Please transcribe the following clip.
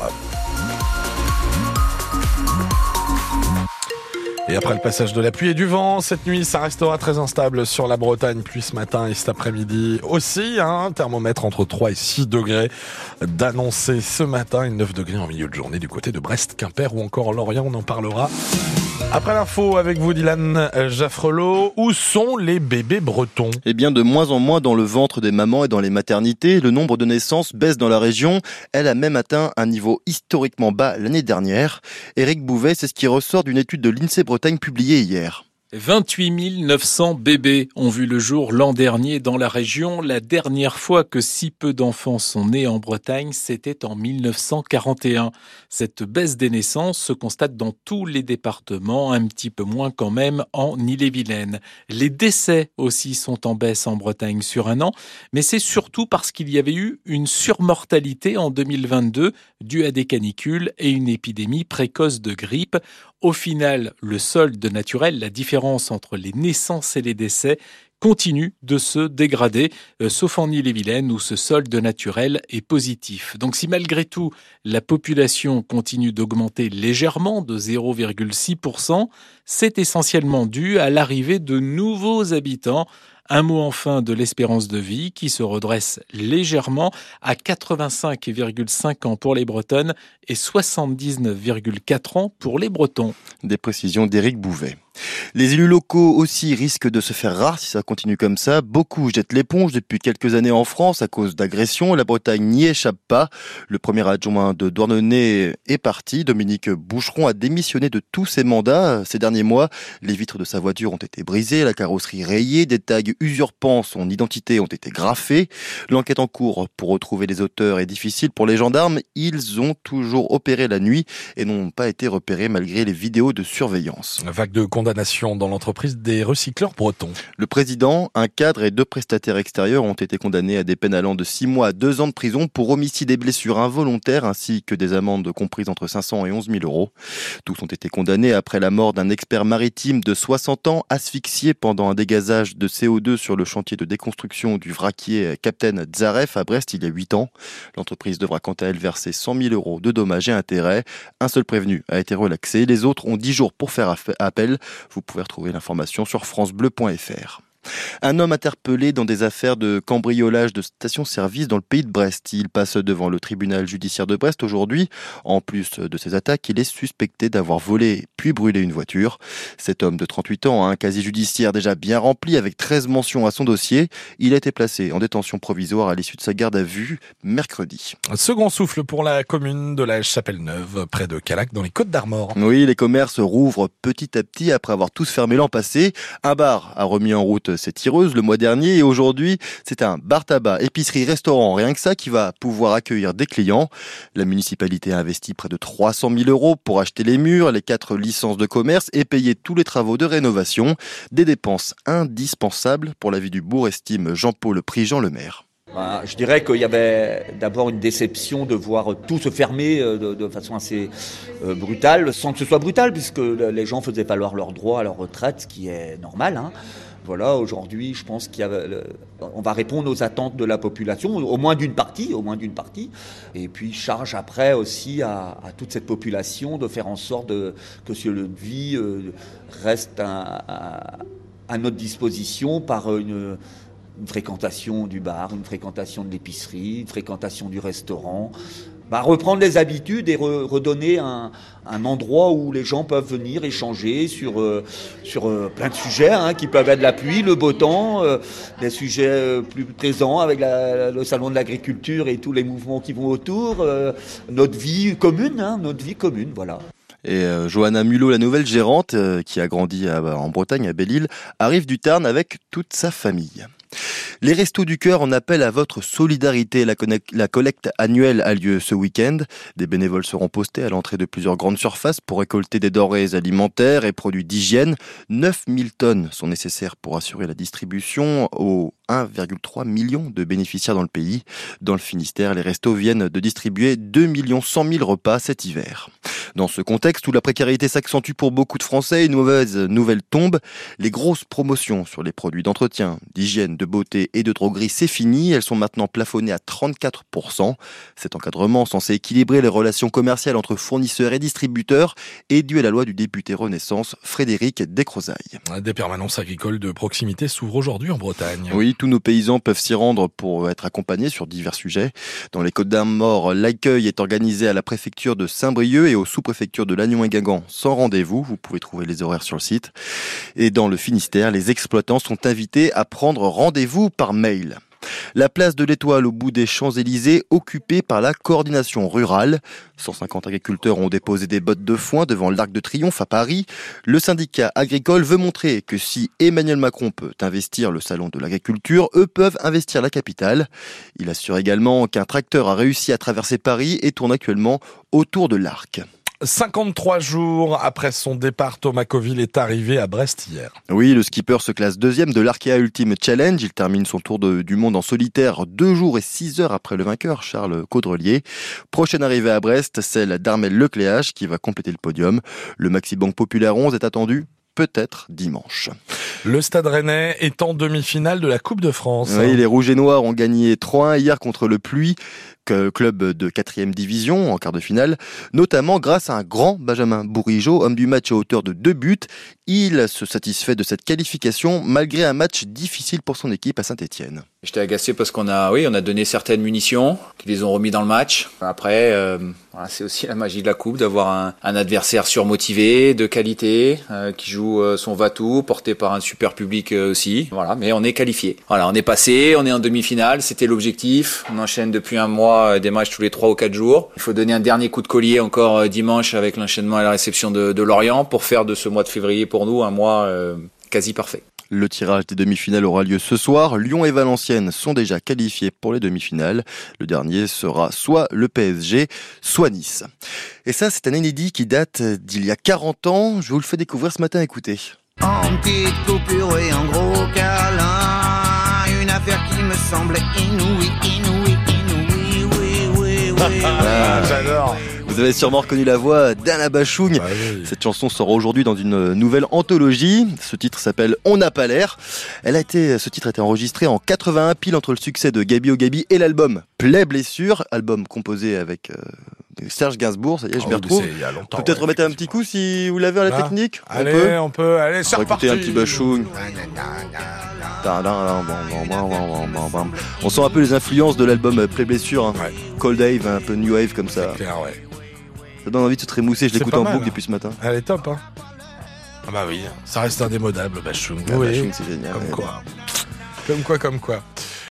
heures. Et après le passage de la pluie et du vent, cette nuit, ça restera très instable sur la Bretagne, puis ce matin et cet après-midi aussi. Un hein, thermomètre entre 3 et 6 degrés d'annoncer ce matin et 9 degrés en milieu de journée du côté de Brest, Quimper ou encore Lorient. On en parlera après l'info avec vous, Dylan Jaffrelot, où sont les bébés bretons? Eh bien, de moins en moins dans le ventre des mamans et dans les maternités. Le nombre de naissances baisse dans la région. Elle a même atteint un niveau historiquement bas l'année dernière. Éric Bouvet, c'est ce qui ressort d'une étude de l'INSEE Bretagne hier. 28 900 bébés ont vu le jour l'an dernier dans la région. La dernière fois que si peu d'enfants sont nés en Bretagne, c'était en 1941. Cette baisse des naissances se constate dans tous les départements, un petit peu moins quand même en Ille-et-Vilaine. Les décès aussi sont en baisse en Bretagne sur un an, mais c'est surtout parce qu'il y avait eu une surmortalité en 2022 due à des canicules et une épidémie précoce de grippe. Au final, le solde naturel, la différence entre les naissances et les décès, continue de se dégrader, euh, sauf en Ille-et-Vilaine où ce solde naturel est positif. Donc si malgré tout la population continue d'augmenter légèrement de 0,6%, c'est essentiellement dû à l'arrivée de nouveaux habitants un mot enfin de l'espérance de vie qui se redresse légèrement à 85,5 ans pour les Bretonnes et 79,4 ans pour les Bretons. Des précisions d'Éric Bouvet. Les élus locaux aussi risquent de se faire rares si ça continue comme ça. Beaucoup jettent l'éponge depuis quelques années en France à cause d'agressions. La Bretagne n'y échappe pas. Le premier adjoint de Douarnenez est parti. Dominique Boucheron a démissionné de tous ses mandats ces derniers mois. Les vitres de sa voiture ont été brisées, la carrosserie rayée, des tags usurpant son identité ont été graffés. L'enquête en cours pour retrouver les auteurs est difficile pour les gendarmes. Ils ont toujours opéré la nuit et n'ont pas été repérés malgré les vidéos de surveillance. Vague de condamnation dans l'entreprise des recycleurs bretons. Le président, un cadre et deux prestataires extérieurs ont été condamnés à des peines allant de 6 mois à 2 ans de prison pour homicide et blessures involontaires ainsi que des amendes comprises entre 500 et 11 000 euros. Tous ont été condamnés après la mort d'un expert maritime de 60 ans asphyxié pendant un dégazage de CO2 sur le chantier de déconstruction du vraquier Captain Zaref à Brest il y a 8 ans. L'entreprise devra quant à elle verser 100 000 euros de dommages et intérêts. Un seul prévenu a été relaxé. Les autres ont 10 jours pour faire appel. Vous pouvez retrouver l'information sur francebleu.fr. Un homme interpellé dans des affaires de cambriolage de station-service dans le pays de Brest. Il passe devant le tribunal judiciaire de Brest aujourd'hui. En plus de ces attaques, il est suspecté d'avoir volé puis brûlé une voiture. Cet homme de 38 ans a un casier judiciaire déjà bien rempli avec 13 mentions à son dossier. Il a été placé en détention provisoire à l'issue de sa garde à vue mercredi. second souffle pour la commune de la Chapelle-Neuve, près de Calac, dans les Côtes d'Armor. Oui, les commerces rouvrent petit à petit après avoir tous fermé l'an passé. Un bar a remis en route ses tireuses le mois dernier et aujourd'hui, c'est un bar tabac, épicerie, restaurant, rien que ça qui va pouvoir accueillir des clients. La municipalité a investi près de 300 000 euros pour acheter les murs, les quatre licences de commerce et payer tous les travaux de rénovation. Des dépenses indispensables pour la vie du bourg, estime Jean-Paul Prigent, le maire. Bah, je dirais qu'il y avait d'abord une déception de voir tout se fermer euh, de, façon assez euh, brutale, sans que ce soit brutal, puisque les gens faisaient valoir leurs droits à leur retraite, ce qui est normal. Hein. Voilà, aujourd'hui, je pense qu'on va répondre aux attentes de la population, au moins d'une partie, au moins d'une partie. Et puis, charge après aussi à, toute cette population de faire en sorte que ce lieu de vie euh, reste à, notre disposition par une, fréquentation du bar, une fréquentation de l'épicerie, une fréquentation du restaurant, bah, reprendre les habitudes et redonner un, endroit où les gens peuvent venir échanger sur, euh, euh, plein de sujets hein, qui peuvent être la pluie, le beau temps, euh, des sujets plus présents avec le salon de l'agriculture et tous les mouvements qui vont autour, notre vie commune, hein, notre vie commune, voilà. Et Johanna Mulot, la nouvelle gérante, qui a grandi en Bretagne, à Belle-Île, arrive du Tarn avec toute sa famille. Les Restos du Cœur en appellent à votre solidarité. La, collecte annuelle a lieu ce week-end. Des bénévoles seront postés à l'entrée de plusieurs grandes surfaces pour récolter des denrées alimentaires et produits d'hygiène. 9000 tonnes sont nécessaires pour assurer la distribution aux 1,3 million de bénéficiaires dans le pays. Dans le Finistère, les restos viennent de distribuer 2 100 000 repas cet hiver. Dans ce contexte où la précarité s'accentue pour beaucoup de Français, une mauvaise nouvelle tombe. Les grosses promotions sur les produits d'entretien, d'hygiène, de beauté et de droguerie, c'est fini. Elles sont maintenant plafonnées à 34%. Cet encadrement censé équilibrer les relations commerciales entre fournisseurs et distributeurs est dû à la loi du député Renaissance, Frédéric Descrozailles. Des permanences agricoles de proximité s'ouvrent aujourd'hui en Bretagne. Oui, tous nos paysans peuvent s'y rendre pour être accompagnés sur divers sujets. Dans les Côtes d'Armor, l'accueil est organisé à la préfecture de Saint-Brieuc et aux sous-préfectures de Lannion et Guingamp sans rendez-vous. Vous pouvez trouver les horaires sur le site. Et dans le Finistère, les exploitants sont invités à prendre rendez-vous par mail. La place de l'Étoile au bout des Champs-Élysées occupée par la coordination rurale. 150 agriculteurs ont déposé des bottes de foin devant l'Arc de Triomphe à Paris. Le syndicat agricole veut montrer que si Emmanuel Macron peut investir le salon de l'agriculture, eux peuvent investir la capitale. Il assure également qu'un tracteur a réussi à traverser Paris et tourne actuellement autour de l'Arc. 53 jours après son départ, Thomas Coville est arrivé à Brest hier. Oui, le skipper se classe deuxième de l'Arkea Ultimate Challenge. Il termine son tour du monde en solitaire deux jours et six heures après le vainqueur, Charles Caudrelier. Prochaine arrivée à Brest, celle d'Armel Lecléache qui va compléter le podium. Le Maxi Bank Populaire 11 est attendu peut-être dimanche. Le Stade Rennais est en demi-finale de la Coupe de France. Oui, les Rouges et Noirs ont gagné 3-1 hier contre le Pluie club de quatrième division en quart de finale, notamment grâce à un grand Benjamin Bourigeau, homme du match à hauteur de deux buts. Il se satisfait de cette qualification malgré un match difficile pour son équipe à Saint-Etienne. J'étais agacé parce qu'on a, oui, on a donné certaines munitions, qui les ont remis dans le match. Après, euh, c'est aussi la magie de la coupe d'avoir un, adversaire surmotivé, de qualité, euh, qui joue euh, son va-tout, porté par un super public aussi. Voilà, mais on est qualifié. Voilà, on est passé, on est en demi-finale, c'était l'objectif. On enchaîne depuis un mois des matchs tous les trois ou quatre jours. Il faut donner un dernier coup de collier encore dimanche avec l'enchaînement et la réception de, de Lorient pour faire de ce mois de février pour nous un mois quasi parfait. Le tirage des demi-finales aura lieu ce soir. Lyon et Valenciennes sont déjà qualifiés pour les demi-finales. Le dernier sera soit le PSG, soit Nice. Et ça, c'est un inédit qui date d'il y a 40 ans. Je vous le fais découvrir ce matin, écoutez. En petite coupure et en gros câlin, une affaire qui me semblait inouïe, inouïe. Ah, J'adore. Vous avez sûrement reconnu la voix d'Anna Bachung. Ah oui. Cette chanson sort aujourd'hui dans une nouvelle anthologie. Ce titre s'appelle On n'a pas l'air. Elle a été, ce titre a été enregistré en 81 pile entre le succès de Gabi au Gabi et l'album Play Blessure, album composé avec euh, Serge Gainsbourg. Ça y est, je Ah m'y retrouve. Peut-être remettre un petit coup si vous l'avez à la Là technique. On Allez, peut on peut, allez, c'est reparti. un petit Bachung. On sent un peu les influences de l'album Play Blessure. hein. Ouais. Cold Wave, un peu New Wave comme ça. C'est clair, ouais. Ça donne envie de se trémousser. Je l'écoute en boucle hein. depuis ce matin. Elle est top, hein. Ah bah oui, ça reste indémodable, Bachung. Ah, Oui. Bachung, c'est génial. Comme ouais. quoi. Comme quoi, comme quoi.